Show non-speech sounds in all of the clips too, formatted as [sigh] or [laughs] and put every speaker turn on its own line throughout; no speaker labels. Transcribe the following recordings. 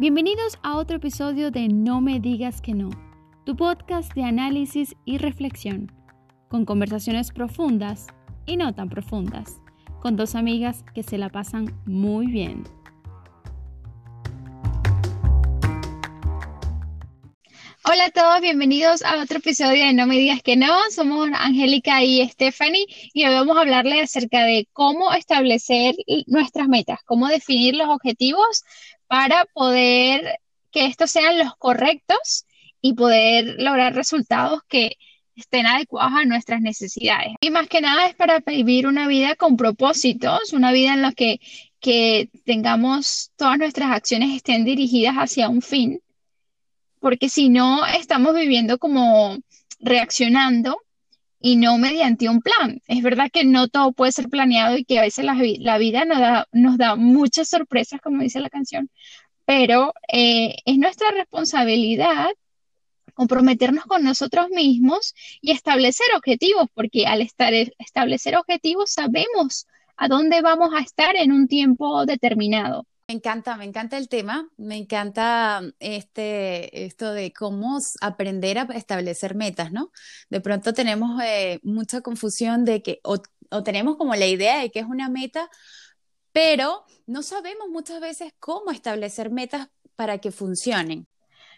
Bienvenidos a otro episodio de No me digas que no, tu podcast de análisis y reflexión, con conversaciones profundas y no tan profundas, con dos amigas que se la pasan muy bien. Hola a todos, bienvenidos a otro episodio de No me digas que no. Somos Angélica y Stephanie y hoy vamos a hablarles acerca de cómo establecer nuestras metas, cómo definir los objetivos para poder que estos sean los correctos y poder lograr resultados que estén adecuados a nuestras necesidades. Y más que nada es para vivir una vida con propósitos, una vida en la que, que tengamos todas nuestras acciones estén dirigidas hacia un fin, porque si no estamos viviendo como reaccionando y no mediante un plan. Es verdad que no todo puede ser planeado y que a veces la, vida nos da, nos da muchas sorpresas, como dice la canción, pero eh, es nuestra responsabilidad comprometernos con nosotros mismos y establecer objetivos, porque al estar, establecer objetivos sabemos a dónde vamos a estar en un tiempo determinado.
Me encanta, me encanta el tema, me encanta este, esto de cómo aprender a establecer metas, ¿no? De pronto tenemos eh, mucha confusión de que, o, tenemos como la idea de que es una meta, pero no sabemos muchas veces cómo establecer metas para que funcionen.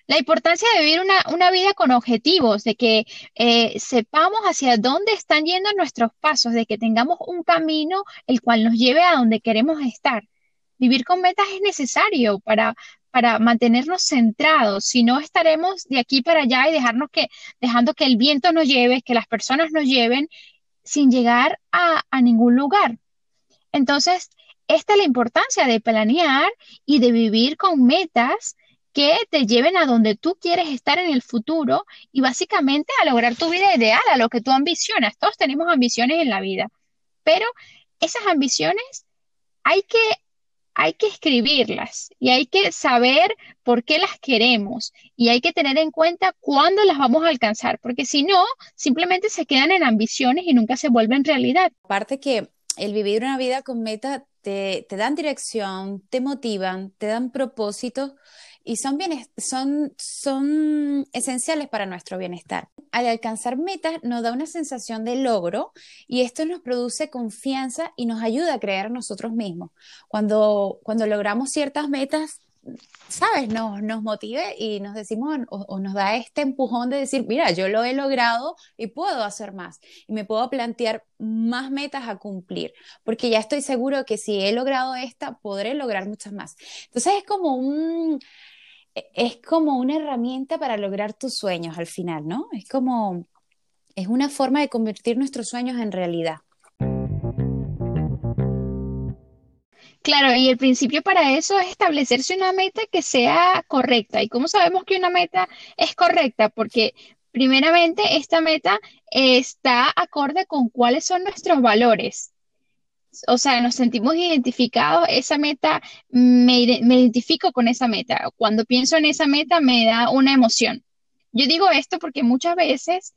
La importancia de vivir una, vida con objetivos, de que eh, sepamos hacia dónde están yendo nuestros pasos, de que tengamos un camino el cual nos lleve a donde queremos estar. Vivir con metas es necesario para, para mantenernos centrados, si no estaremos de aquí para allá y dejarnos que, dejando que el viento nos lleve, que las personas nos lleven sin llegar a, a ningún lugar. Entonces, esta es la importancia de planear y de vivir con metas que te lleven a donde tú quieres estar en el futuro y básicamente a lograr tu vida ideal, a lo que tú ambicionas. Todos tenemos ambiciones en la vida, pero esas ambiciones hay que hay que escribirlas y hay que saber por qué las queremos y hay que tener en cuenta cuándo las vamos a alcanzar, porque si no, simplemente se quedan en ambiciones y nunca se vuelven realidad.
Aparte que el vivir una vida con meta te, te dan dirección, te motivan, te dan propósitos y son, son, son esenciales para nuestro bienestar. Al alcanzar metas nos da una sensación de logro y esto nos produce confianza y nos ayuda a creer nosotros mismos. Cuando, cuando logramos ciertas metas, ¿sabes? Nos, nos motive y nos decimos o, nos da este empujón de decir, mira, yo lo he logrado y puedo hacer más y me puedo plantear más metas a cumplir, porque ya estoy seguro que si he logrado esta, podré lograr muchas más. Entonces es como un, es como una herramienta para lograr tus sueños al final, ¿no? Es como, es una forma de convertir nuestros sueños en realidad.
Claro, y el principio para eso es establecerse una meta que sea correcta. ¿Y cómo sabemos que una meta es correcta? Porque primeramente esta meta está acorde con cuáles son nuestros valores o sea, nos sentimos identificados, esa meta, me, identifico con esa meta. Cuando pienso en esa meta, me da una emoción. Yo digo esto porque muchas veces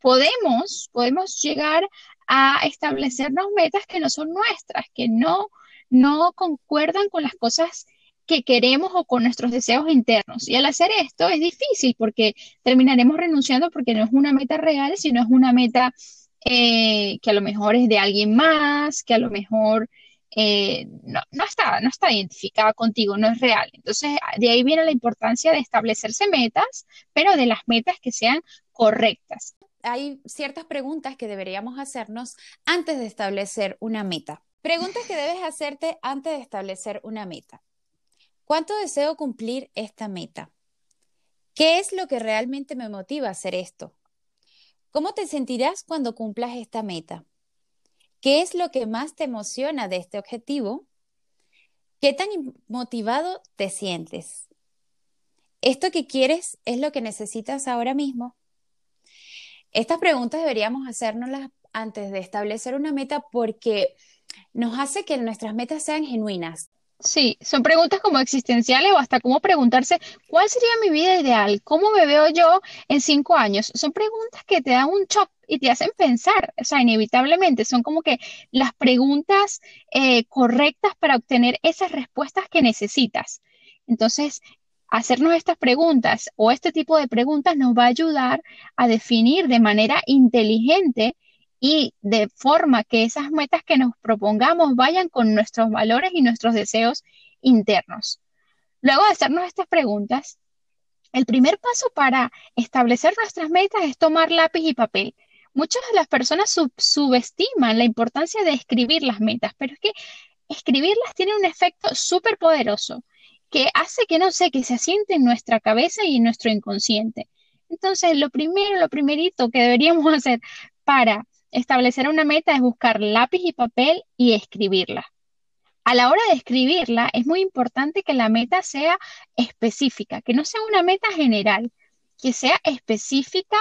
podemos, podemos llegar a establecernos metas que no son nuestras, que no, no concuerdan con las cosas que queremos o con nuestros deseos internos. Y al hacer esto es difícil porque terminaremos renunciando porque no es una meta real, sino es una meta eh, que a lo mejor es de alguien más, que a lo mejor eh, no, está, no está identificada contigo, no es real. Entonces, de ahí viene la importancia de establecerse metas, pero de las metas que sean correctas.
Hay ciertas preguntas que deberíamos hacernos antes de establecer una meta. Preguntas que debes hacerte antes de establecer una meta. ¿Cuánto deseo cumplir esta meta? ¿Qué es lo que realmente me motiva a hacer esto? ¿Cómo te sentirás cuando cumplas esta meta? ¿Qué es lo que más te emociona de este objetivo? ¿Qué tan motivado te sientes? ¿Esto que quieres es lo que necesitas ahora mismo? Estas preguntas deberíamos hacernoslas antes de establecer una meta porque nos hace que nuestras metas sean genuinas.
Sí, son preguntas como existenciales o hasta como preguntarse cuál sería mi vida ideal, cómo me veo yo en cinco años. Son preguntas que te dan un shock y te hacen pensar, o sea, inevitablemente son como que las preguntas eh, correctas para obtener esas respuestas que necesitas. Entonces, hacernos estas preguntas o este tipo de preguntas nos va a ayudar a definir de manera inteligente y de forma que esas metas que nos propongamos vayan con nuestros valores y nuestros deseos internos. Luego de hacernos estas preguntas, el primer paso para establecer nuestras metas es tomar lápiz y papel. Muchas de las personas subestiman la importancia de escribir las metas, pero es que escribirlas tiene un efecto súper poderoso que hace que no sé, que se asiente en nuestra cabeza y en nuestro inconsciente. Entonces, lo primero, lo primerito que deberíamos [laughs] hacer para establecer una meta es buscar lápiz y papel y escribirla. A la hora de escribirla, es muy importante que la meta sea específica, que no sea una meta general, que sea específica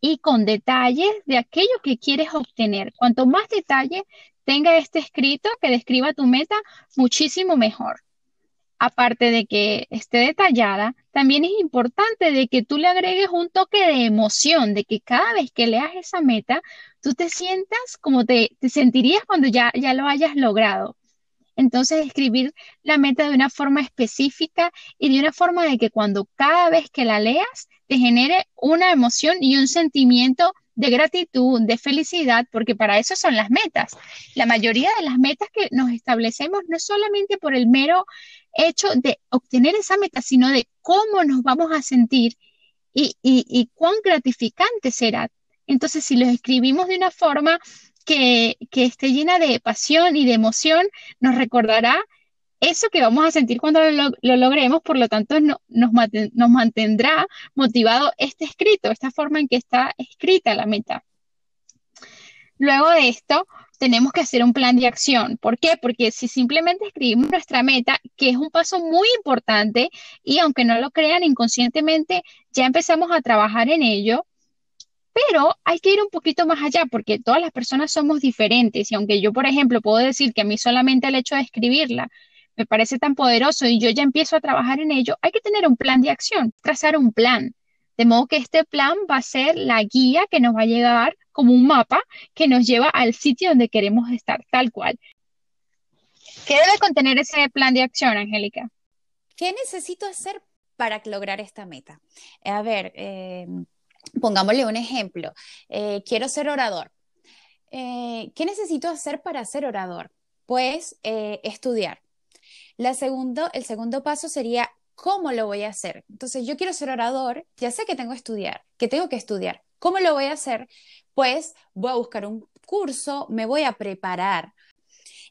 y con detalles de aquello que quieres obtener. Cuanto más detalle tenga este escrito que describa tu meta, muchísimo mejor. Aparte de que esté detallada, también es importante de que tú le agregues un toque de emoción, de que cada vez que leas esa meta, tú te sientas como te, te sentirías cuando ya, ya lo hayas logrado. Entonces, escribir la meta de una forma específica y de una forma de que cuando cada vez que la leas te genere una emoción y un sentimiento de gratitud, de felicidad, porque para eso son las metas. La mayoría de las metas que nos establecemos no es solamente por el mero hecho de obtener esa meta, sino de cómo nos vamos a sentir y, cuán gratificante será. Entonces, si lo escribimos de una forma que, esté llena de pasión y de emoción, nos recordará eso que vamos a sentir cuando lo, logremos, por lo tanto nos mantendrá motivado este escrito, esta forma en que está escrita la meta. Luego de esto, tenemos que hacer un plan de acción. ¿Por qué? Porque si simplemente escribimos nuestra meta, que es un paso muy importante, y aunque no lo crean inconscientemente, ya empezamos a trabajar en ello, pero hay que ir un poquito más allá porque todas las personas somos diferentes y aunque yo, por ejemplo, puedo decir que a mí solamente el hecho de escribirla me parece tan poderoso y yo ya empiezo a trabajar en ello, hay que tener un plan de acción, trazar un plan. De modo que este plan va a ser la guía que nos va a llegar como un mapa que nos lleva al sitio donde queremos estar, tal cual. ¿Qué debe contener ese plan de acción, Angélica?
¿Qué necesito hacer para lograr esta meta? A ver, eh, Pongámosle un ejemplo. Eh, quiero ser orador. Eh, ¿Qué necesito hacer para ser orador? Pues eh, estudiar. La segundo, el segundo paso sería cómo lo voy a hacer. Entonces, yo quiero ser orador, ya sé que tengo que estudiar, que tengo que estudiar. ¿Cómo lo voy a hacer? Pues voy a buscar un curso, me voy a preparar.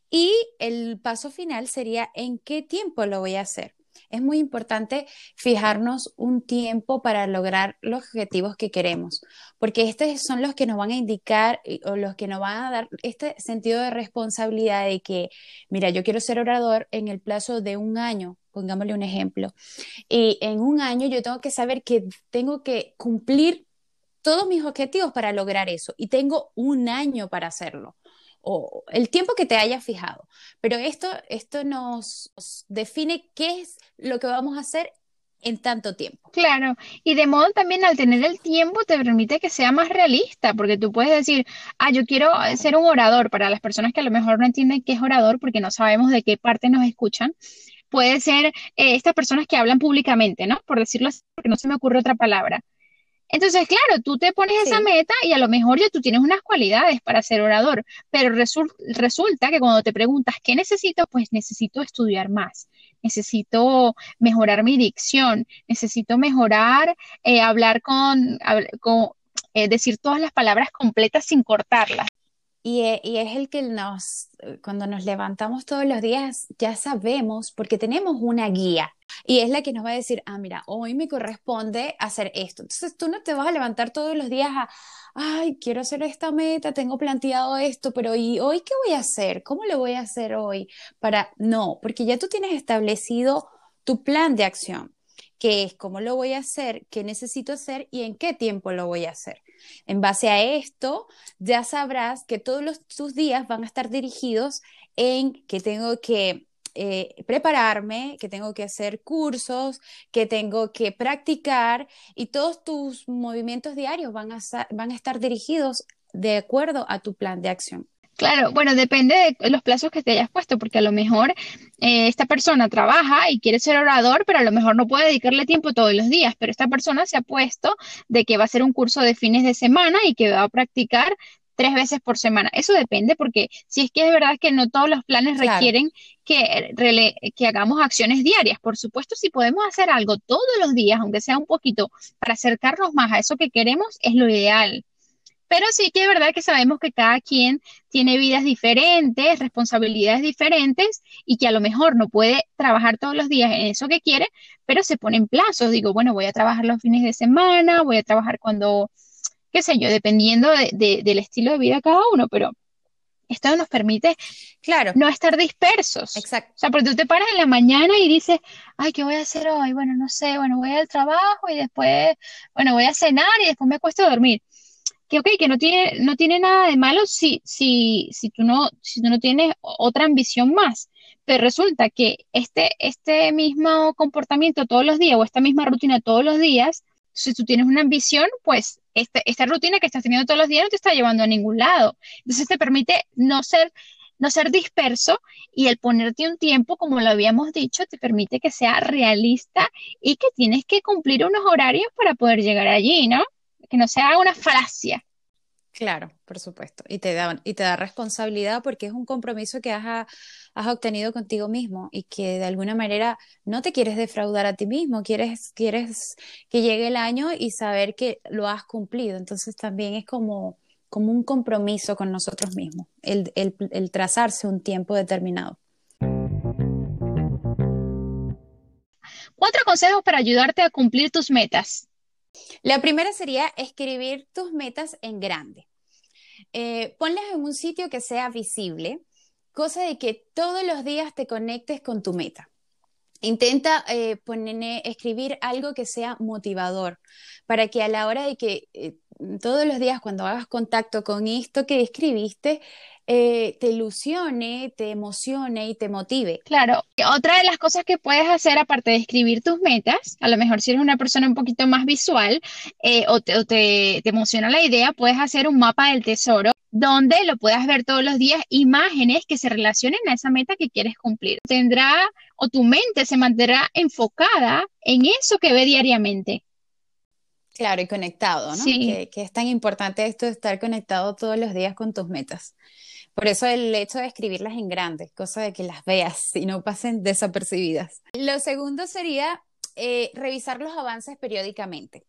Y el paso final sería en qué tiempo lo voy a hacer es muy importante fijarnos un tiempo para lograr los objetivos que queremos, porque estos son los que nos van a indicar o los que nos van a dar este sentido de responsabilidad de que, mira, yo quiero ser orador en el plazo de un año, pongámosle un ejemplo, y en un año yo tengo que saber que tengo que cumplir todos mis objetivos para lograr eso y tengo un año para hacerlo o el tiempo que te hayas fijado. Pero esto, esto nos, define qué es lo que vamos a hacer en tanto tiempo.
Claro, y de modo también al tener el tiempo te permite que sea más realista, porque tú puedes decir, ah, yo quiero ser un orador, para las personas que a lo mejor no entienden qué es orador porque no sabemos de qué parte nos escuchan, puede ser eh, estas personas que hablan públicamente, ¿no? Por decirlo así, porque no se me ocurre otra palabra. Entonces, claro, tú te pones esa meta y a lo mejor ya tú tienes unas cualidades para ser orador, pero resulta que cuando te preguntas qué necesito, pues necesito estudiar más, necesito mejorar mi dicción, necesito mejorar, eh, hablar con, eh, decir todas las palabras completas sin cortarlas.
Y, eh, y, es el que nos, cuando nos levantamos todos los días, ya sabemos, porque tenemos una guía, y es la que nos va a decir, ah, mira, hoy me corresponde hacer esto. Entonces tú no te vas a levantar todos los días a, ay, quiero hacer esta meta, tengo planteado esto, pero ¿y hoy qué voy a hacer? ¿Cómo lo voy a hacer hoy? Para, no, porque ya tú tienes establecido tu plan de acción, que es cómo lo voy a hacer, qué necesito hacer y en qué tiempo lo voy a hacer. En base a esto, ya sabrás que todos los, tus días van a estar dirigidos en que tengo que eh, prepararme, que tengo que hacer cursos, que tengo que practicar y todos tus movimientos diarios van a, van a estar dirigidos de acuerdo a tu plan de acción.
Claro, bueno, depende de los plazos que te hayas puesto, porque a lo mejor eh, esta persona trabaja y quiere ser orador, pero a lo mejor no puede dedicarle tiempo todos los días, pero esta persona se ha puesto de que va a hacer un curso de fines de semana y que va a practicar tres veces por semana. Eso depende porque si es que es verdad que no todos los planes requieren que, que hagamos acciones diarias. Por supuesto, si podemos hacer algo todos los días, aunque sea un poquito, para acercarnos más a eso que queremos, es lo ideal. Pero sí que es verdad que sabemos que cada quien tiene vidas diferentes, responsabilidades diferentes y que a lo mejor no puede trabajar todos los días en eso que quiere, pero se pone en plazos. Digo, bueno, voy a trabajar los fines de semana, voy a trabajar cuando, qué sé yo, dependiendo del estilo de vida de cada uno, pero esto nos permite, claro, no estar dispersos.
Exacto.
O sea, porque tú te paras en la mañana y dices, ay, ¿qué voy a hacer hoy? Bueno, no sé, bueno, voy al trabajo y después, bueno, voy a cenar y después me acuesto a dormir que ok, que no tiene, no tiene nada de malo si, si, si, tú no, si tú no tienes otra ambición más. Pero resulta que este, este mismo comportamiento todos los días o esta misma rutina todos los días, si tú tienes una ambición, pues este, esta rutina que estás teniendo todos los días no te está llevando a ningún lado. Entonces te permite no ser, no ser disperso y el ponerte un tiempo, como lo habíamos dicho, te permite que sea realista y que tienes que cumplir unos horarios para poder llegar allí, ¿no? Que no sea una falacia.
Claro, por supuesto. Y te da, y te da responsabilidad porque es un compromiso que has, has, obtenido contigo mismo y que de alguna manera no te quieres defraudar a ti mismo, quieres, quieres que llegue el año y saber que lo has cumplido. Entonces también es como, como un compromiso con nosotros mismos, el, el, el trazarse un tiempo determinado.
Cuatro consejos para ayudarte a cumplir tus metas.
La primera sería escribir tus metas en grande. Eh, ponlas en un sitio que sea visible, cosa de que todos los días te conectes con tu meta. Intenta eh, poner, escribir algo que sea motivador para que a la hora de que eh, todos los días cuando hagas contacto con esto que escribiste, eh, te ilusione, te emocione y te motive.
Claro, otra de las cosas que puedes hacer aparte de escribir tus metas, a lo mejor si eres una persona un poquito más visual eh, o, te, te, emociona la idea, puedes hacer un mapa del tesoro donde lo puedas ver todos los días, imágenes que se relacionen a esa meta que quieres cumplir. Tendrá o tu mente se mantendrá enfocada en eso que ve diariamente.
Claro, y conectado, ¿no? Sí. Que, que, es tan importante esto de estar conectado todos los días con tus metas. Por eso el hecho de escribirlas en grandes, cosa de que las veas y no pasen desapercibidas. Lo segundo sería eh, revisar los avances periódicamente.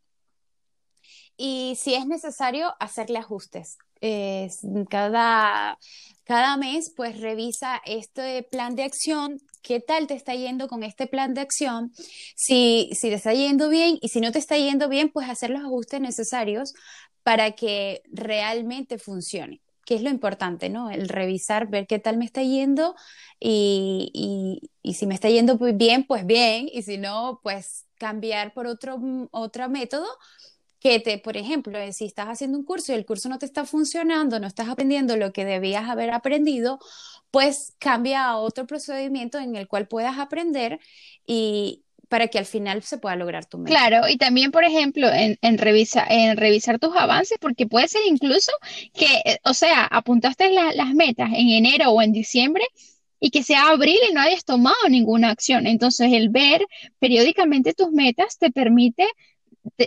Y si es necesario, hacerle ajustes. cada, cada mes, pues revisa este plan de acción, qué tal te está yendo con este plan de acción, si, si te está yendo bien y si no te está yendo bien, pues hacer los ajustes necesarios para que realmente funcione que es lo importante, ¿no? El revisar, ver qué tal me está yendo y, si me está yendo bien, pues bien, y si no, pues cambiar por otro, mm, otro método que te, por ejemplo, eh, si estás haciendo un curso y el curso no te está funcionando, no estás aprendiendo lo que debías haber aprendido, pues cambia a otro procedimiento en el cual puedas aprender y, para que al final se pueda lograr tu meta.
Claro, y también, por ejemplo, en, en, en revisar tus avances, porque puede ser incluso que, eh, o sea, apuntaste las metas en enero o en diciembre y que sea abril y no hayas tomado ninguna acción. Entonces, el ver periódicamente tus metas te permite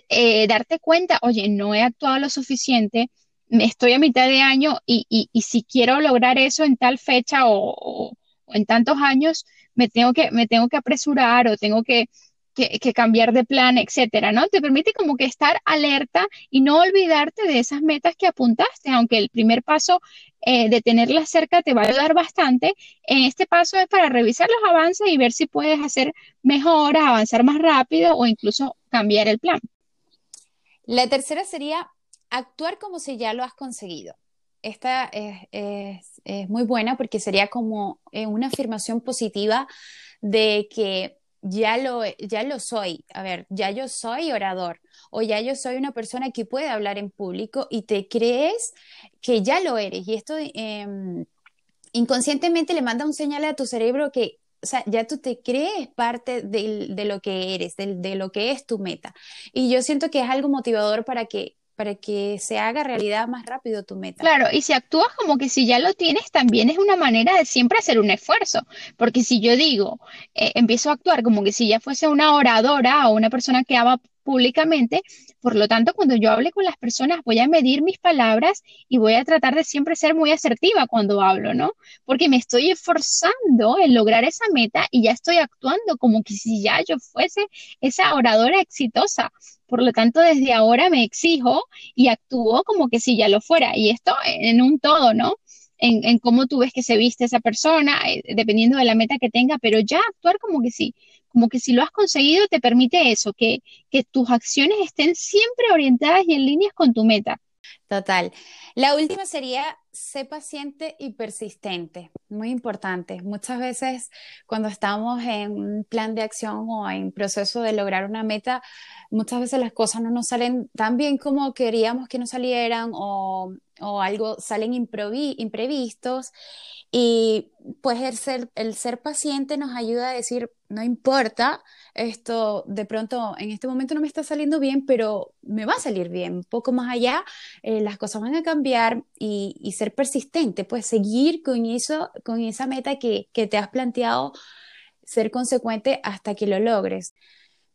eh, darte cuenta, oye, no he actuado lo suficiente, estoy a mitad de año y, y, y si quiero lograr eso en tal fecha o en tantos años, me tengo que, me tengo que apresurar o tengo que, que, cambiar de plan, etcétera, ¿no? Te permite como que estar alerta y no olvidarte de esas metas que apuntaste, aunque el primer paso eh, de tenerlas cerca te va a ayudar bastante. En este paso es para revisar los avances y ver si puedes hacer mejoras, avanzar más rápido o incluso cambiar el plan.
La tercera sería actuar como si ya lo has conseguido esta es, muy buena porque sería como eh, una afirmación positiva de que ya lo, ya lo soy, a ver, ya yo soy orador o ya yo soy una persona que puede hablar en público y te crees que ya lo eres. Y esto em, inconscientemente le manda un señal a tu cerebro que o sea, ya tú te crees parte de, lo que eres, de, de, lo que es tu meta. Y yo siento que es algo motivador para que para que se haga realidad más rápido tu meta.
Claro, y si actúas como que si ya lo tienes, también es una manera de siempre hacer un esfuerzo, porque si yo digo, eh, empiezo a actuar como que si ya fuese una oradora o una persona que habla públicamente, por lo tanto, cuando yo hable con las personas, voy a medir mis palabras y voy a tratar de siempre ser muy asertiva cuando hablo, ¿no? Porque me estoy esforzando en lograr esa meta y ya estoy actuando como que si ya yo fuese esa oradora exitosa. Por lo tanto, desde ahora me exijo y actúo como que si ya lo fuera. Y esto en un todo, ¿no? En, cómo tú ves que se viste esa persona, eh, dependiendo de la meta que tenga, pero ya actuar como que sí, como que si lo has conseguido te permite eso, que, tus acciones estén siempre orientadas y en líneas con tu meta.
Total. La última sería, sé paciente y persistente. Muy importante. Muchas veces cuando estamos en un plan de acción o en proceso de lograr una meta, muchas veces las cosas no nos salen tan bien como queríamos que nos salieran o, o algo salen imprevistos. Y pues el ser, el ser paciente nos ayuda a decir, no importa, esto de pronto en este momento no me está saliendo bien, pero me va a salir bien. Poco más allá, eh, las cosas van a cambiar y, ser persistente, pues seguir con eso, con esa meta que, te has planteado, ser consecuente hasta que lo logres.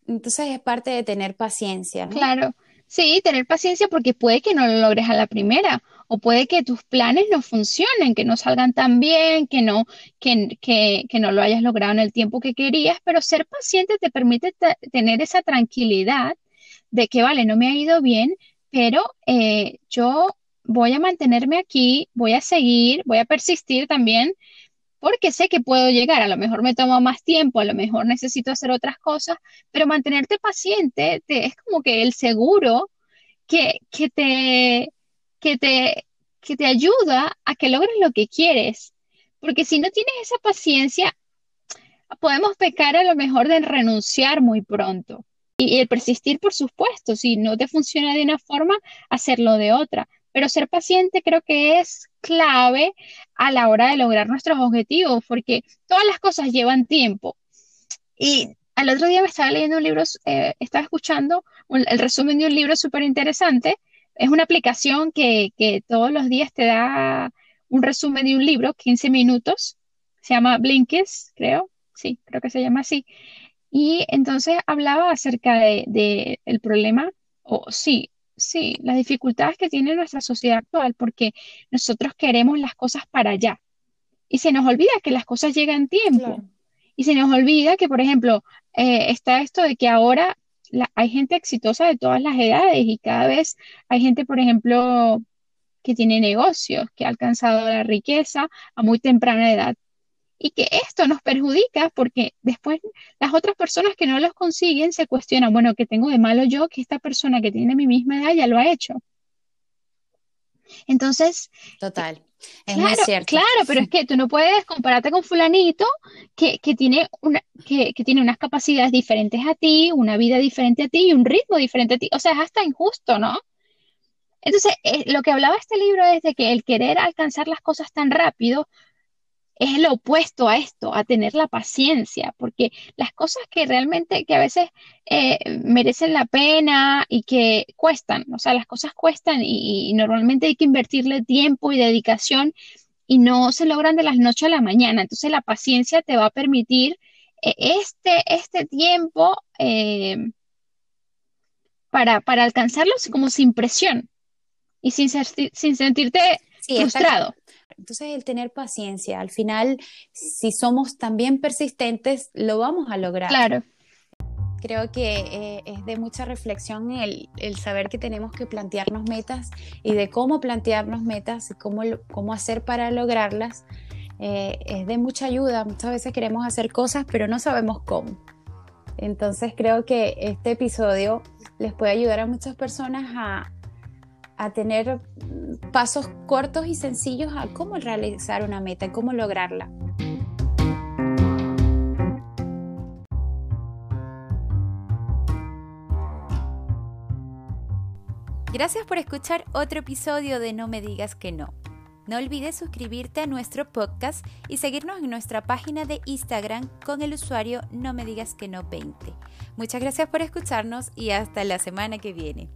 Entonces es parte de tener paciencia. ¿no?
Claro, sí, tener paciencia porque puede que no lo logres a la primera o puede que tus planes no funcionen, que no salgan tan bien, que no, que, que, que no lo hayas logrado en el tiempo que querías, pero ser paciente te permite tener esa tranquilidad de que, vale, no me ha ido bien, pero eh, yo voy a mantenerme aquí, voy a seguir, voy a persistir también, porque sé que puedo llegar, a lo mejor me tomo más tiempo, a lo mejor necesito hacer otras cosas, pero mantenerte paciente es como que el seguro que, que te, que te, que te ayuda a que logres lo que quieres. Porque si no tienes esa paciencia, podemos pecar a lo mejor de renunciar muy pronto. Y, el persistir, por supuesto, si no te funciona de una forma, hacerlo de otra. Pero ser paciente creo que es clave a la hora de lograr nuestros objetivos, porque todas las cosas llevan tiempo. Y al otro día me estaba leyendo un libro, eh, estaba escuchando el resumen de un libro súper interesante es una aplicación que, todos los días te da un resumen de un libro, 15 minutos. Se llama Blinkist, creo. Sí, creo que se llama así. Y entonces hablaba acerca de, el problema, o sí, sí, las dificultades que tiene nuestra sociedad actual, porque nosotros queremos las cosas para allá. Y se nos olvida que las cosas llegan tiempo. Y se nos olvida que, por ejemplo, eh, está esto de que ahora hay gente exitosa de todas las edades y cada vez hay gente, por ejemplo, que tiene negocios, que ha alcanzado la riqueza a muy temprana edad. Y que esto nos perjudica porque después las otras personas que no los consiguen se cuestionan, bueno, ¿qué tengo de malo yo que esta persona que tiene mi misma edad ya lo ha hecho? Entonces,
total.
Es claro, cierto. claro, pero es que tú no puedes compararte con fulanito que, tiene una, que, tiene unas capacidades diferentes a ti, una vida diferente a ti y un ritmo diferente a ti. O sea, es hasta injusto, ¿no? Entonces, eh, lo que hablaba este libro es de que el querer alcanzar las cosas tan rápido es lo opuesto a esto, a tener la paciencia, porque las cosas que realmente, que a veces eh, merecen la pena y que cuestan, o sea, las cosas cuestan y, normalmente hay que invertirle tiempo y dedicación y no se logran de las noches a la mañana. Entonces la paciencia te va a permitir eh, este, este tiempo eh, para, para alcanzarlos como sin presión y sin, sin sentirte frustrado.
Entonces, el tener paciencia, al final, si somos también persistentes, lo vamos a lograr.
Claro.
Creo que eh, es de mucha reflexión el, saber que tenemos que plantearnos metas y de cómo plantearnos metas y cómo, cómo hacer para lograrlas. Eh, es de mucha ayuda. Muchas veces queremos hacer cosas, pero no sabemos cómo. Entonces creo que este episodio les puede ayudar a muchas personas a, a tener pasos cortos y sencillos a cómo realizar una meta, cómo lograrla. Gracias por escuchar otro episodio de No me digas que no. No olvides suscribirte a nuestro podcast y seguirnos en nuestra página de Instagram con el usuario No me digas que no 20. Muchas gracias por escucharnos y hasta la semana que viene.